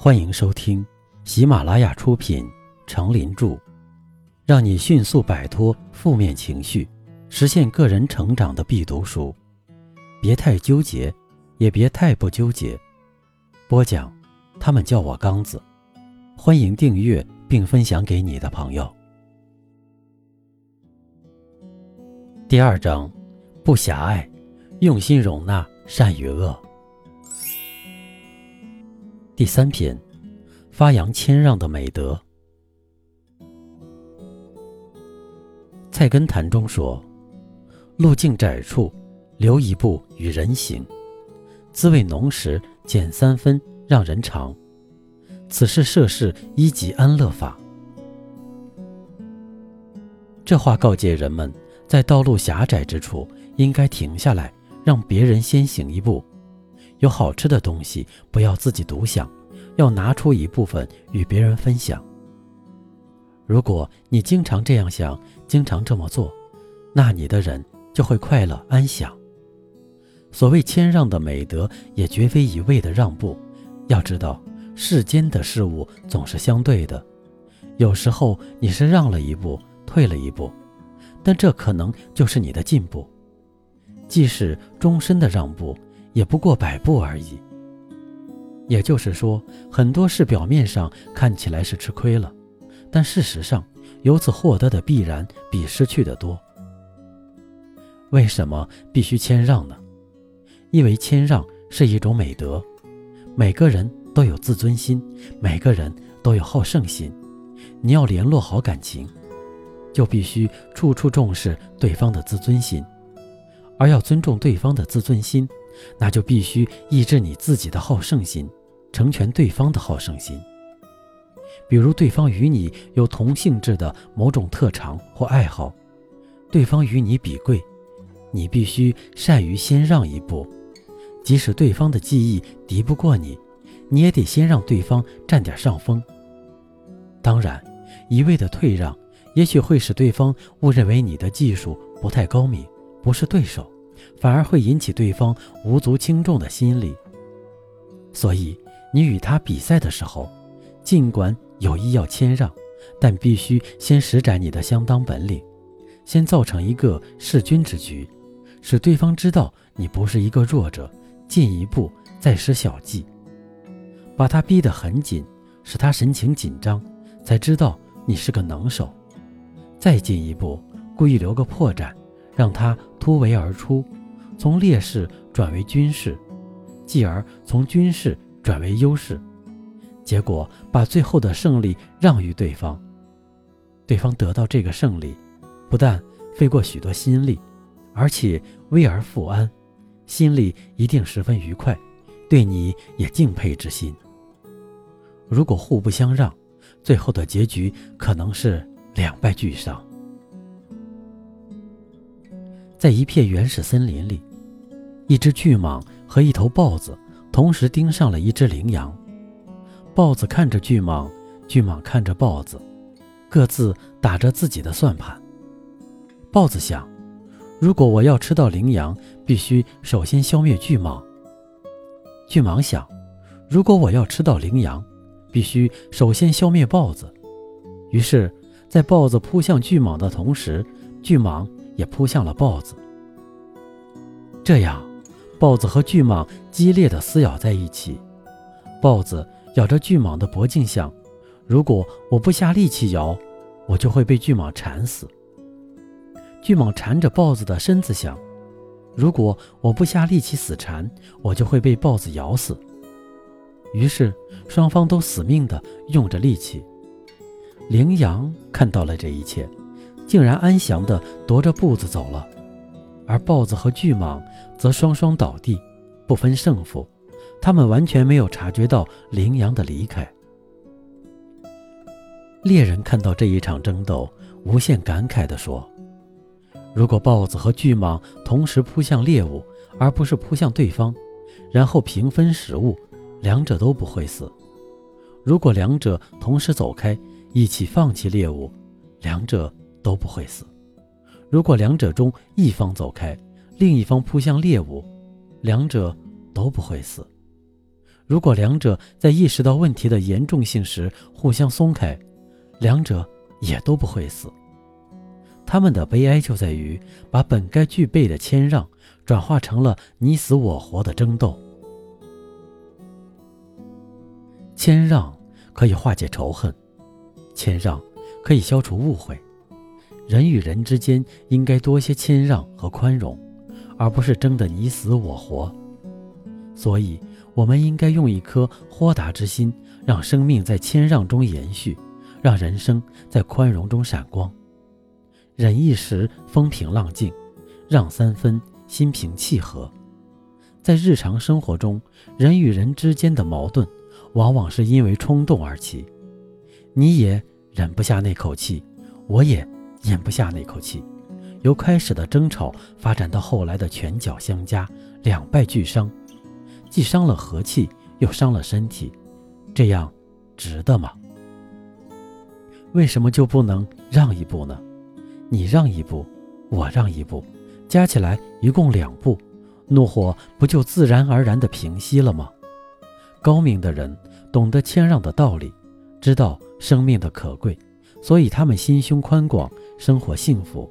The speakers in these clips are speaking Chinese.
欢迎收听喜马拉雅出品《成林著》，让你迅速摆脱负面情绪，实现个人成长的必读书。别太纠结，也别太不纠结。播讲，他们叫我刚子。欢迎订阅并分享给你的朋友。第二章，不狭隘，用心容纳善与恶。第三篇，发扬谦让的美德。菜根谭中说：“路径窄处，留一步与人行；滋味浓时，减三分让人尝。此是涉世一级安乐法。”这话告诫人们，在道路狭窄之处，应该停下来，让别人先行一步。有好吃的东西，不要自己独享，要拿出一部分与别人分享。如果你经常这样想，经常这么做，那你的人就会快乐安详。所谓谦让的美德，也绝非一味的让步。要知道，世间的事物总是相对的，有时候你是让了一步，退了一步，但这可能就是你的进步。即使终身的让步。也不过百步而已。也就是说，很多事表面上看起来是吃亏了，但事实上，由此获得的必然比失去的多。为什么必须谦让呢？因为谦让是一种美德。每个人都有自尊心，每个人都有好胜心。你要联络好感情，就必须处处重视对方的自尊心，而要尊重对方的自尊心。那就必须抑制你自己的好胜心，成全对方的好胜心。比如，对方与你有同性质的某种特长或爱好，对方与你比贵，你必须善于先让一步。即使对方的技艺敌不过你，你也得先让对方占点上风。当然，一味的退让，也许会使对方误认为你的技术不太高明，不是对手。反而会引起对方无足轻重的心理，所以你与他比赛的时候，尽管有意要谦让，但必须先施展你的相当本领，先造成一个势均之局，使对方知道你不是一个弱者，进一步再施小计，把他逼得很紧，使他神情紧张，才知道你是个能手，再进一步故意留个破绽。让他突围而出，从劣势转为军事，继而从军事转为优势，结果把最后的胜利让于对方。对方得到这个胜利，不但费过许多心力，而且危而复安，心里一定十分愉快，对你也敬佩之心。如果互不相让，最后的结局可能是两败俱伤。在一片原始森林里，一只巨蟒和一头豹子同时盯上了一只羚羊。豹子看着巨蟒，巨蟒看着豹子，各自打着自己的算盘。豹子想：如果我要吃到羚羊，必须首先消灭巨蟒。巨蟒想：如果我要吃到羚羊，必须首先消灭豹子。于是，在豹子扑向巨蟒的同时，巨蟒。也扑向了豹子。这样，豹子和巨蟒激烈的撕咬在一起。豹子咬着巨蟒的脖颈，想：如果我不下力气咬，我就会被巨蟒缠死。巨蟒缠着豹子的身子，想：如果我不下力气死缠，我就会被豹子咬死。于是，双方都死命地用着力气。羚羊看到了这一切。竟然安详地踱着步子走了，而豹子和巨蟒则双双倒地，不分胜负。他们完全没有察觉到羚羊的离开。猎人看到这一场争斗，无限感慨地说：“如果豹子和巨蟒同时扑向猎物，而不是扑向对方，然后平分食物，两者都不会死。如果两者同时走开，一起放弃猎物，两者……”都不会死。如果两者中一方走开，另一方扑向猎物，两者都不会死。如果两者在意识到问题的严重性时互相松开，两者也都不会死。他们的悲哀就在于把本该具备的谦让转化成了你死我活的争斗。谦让可以化解仇恨，谦让可以消除误会。人与人之间应该多些谦让和宽容，而不是争得你死我活。所以，我们应该用一颗豁达之心，让生命在谦让中延续，让人生在宽容中闪光。忍一时风平浪静，让三分心平气和。在日常生活中，人与人之间的矛盾，往往是因为冲动而起。你也忍不下那口气，我也。咽不下那口气，由开始的争吵发展到后来的拳脚相加，两败俱伤，既伤了和气，又伤了身体，这样值得吗？为什么就不能让一步呢？你让一步，我让一步，加起来一共两步，怒火不就自然而然地平息了吗？高明的人懂得谦让的道理，知道生命的可贵。所以他们心胸宽广，生活幸福。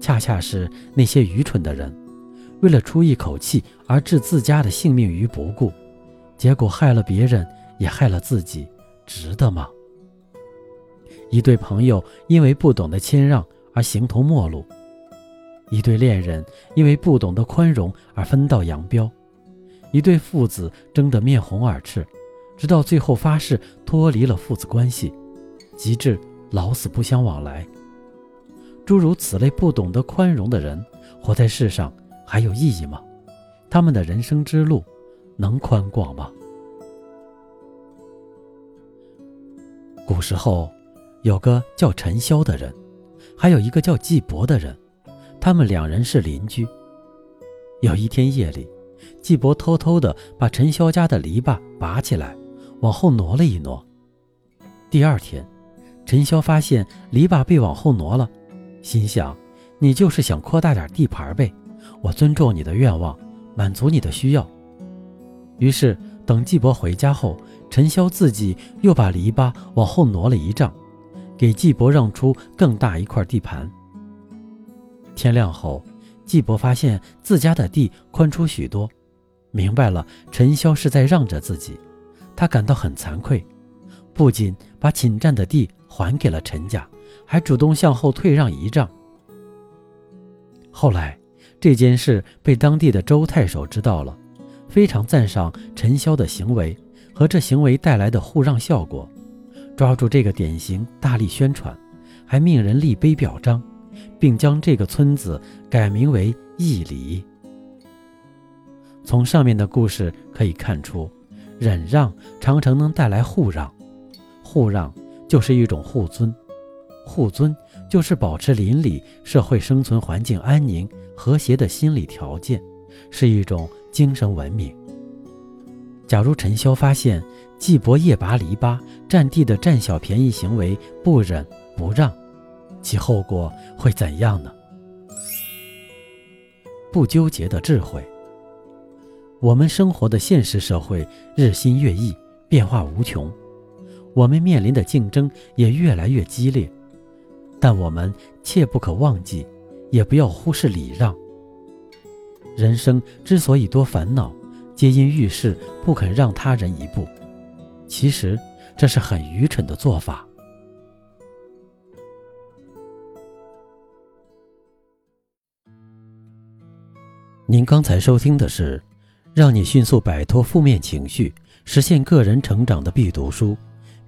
恰恰是那些愚蠢的人，为了出一口气而置自家的性命于不顾，结果害了别人，也害了自己，值得吗？一对朋友因为不懂得谦让而形同陌路，一对恋人因为不懂得宽容而分道扬镳，一对父子争得面红耳赤，直到最后发誓脱离了父子关系。极致老死不相往来。诸如此类不懂得宽容的人，活在世上还有意义吗？他们的人生之路能宽广吗？古时候，有个叫陈潇的人，还有一个叫季伯的人，他们两人是邻居。有一天夜里，季伯偷偷地把陈潇家的篱笆拔起来，往后挪了一挪。第二天。陈潇发现篱笆被往后挪了，心想：“你就是想扩大点地盘呗，我尊重你的愿望，满足你的需要。”于是，等季伯回家后，陈潇自己又把篱笆往后挪了一丈，给季伯让出更大一块地盘。天亮后，季伯发现自家的地宽出许多，明白了陈潇是在让着自己，他感到很惭愧，不仅把侵占的地。还给了陈家，还主动向后退让一丈。后来这件事被当地的周太守知道了，非常赞赏陈潇的行为和这行为带来的互让效果，抓住这个典型大力宣传，还命人立碑表彰，并将这个村子改名为义里。从上面的故事可以看出，忍让常常能带来互让，互让。就是一种互尊，互尊就是保持邻里社会生存环境安宁和谐的心理条件，是一种精神文明。假如陈潇发现季伯夜拔篱笆、占地的占小便宜行为不忍不让，其后果会怎样呢？不纠结的智慧。我们生活的现实社会日新月异，变化无穷。我们面临的竞争也越来越激烈，但我们切不可忘记，也不要忽视礼让。人生之所以多烦恼，皆因遇事不肯让他人一步。其实这是很愚蠢的做法。您刚才收听的是，让你迅速摆脱负面情绪，实现个人成长的必读书。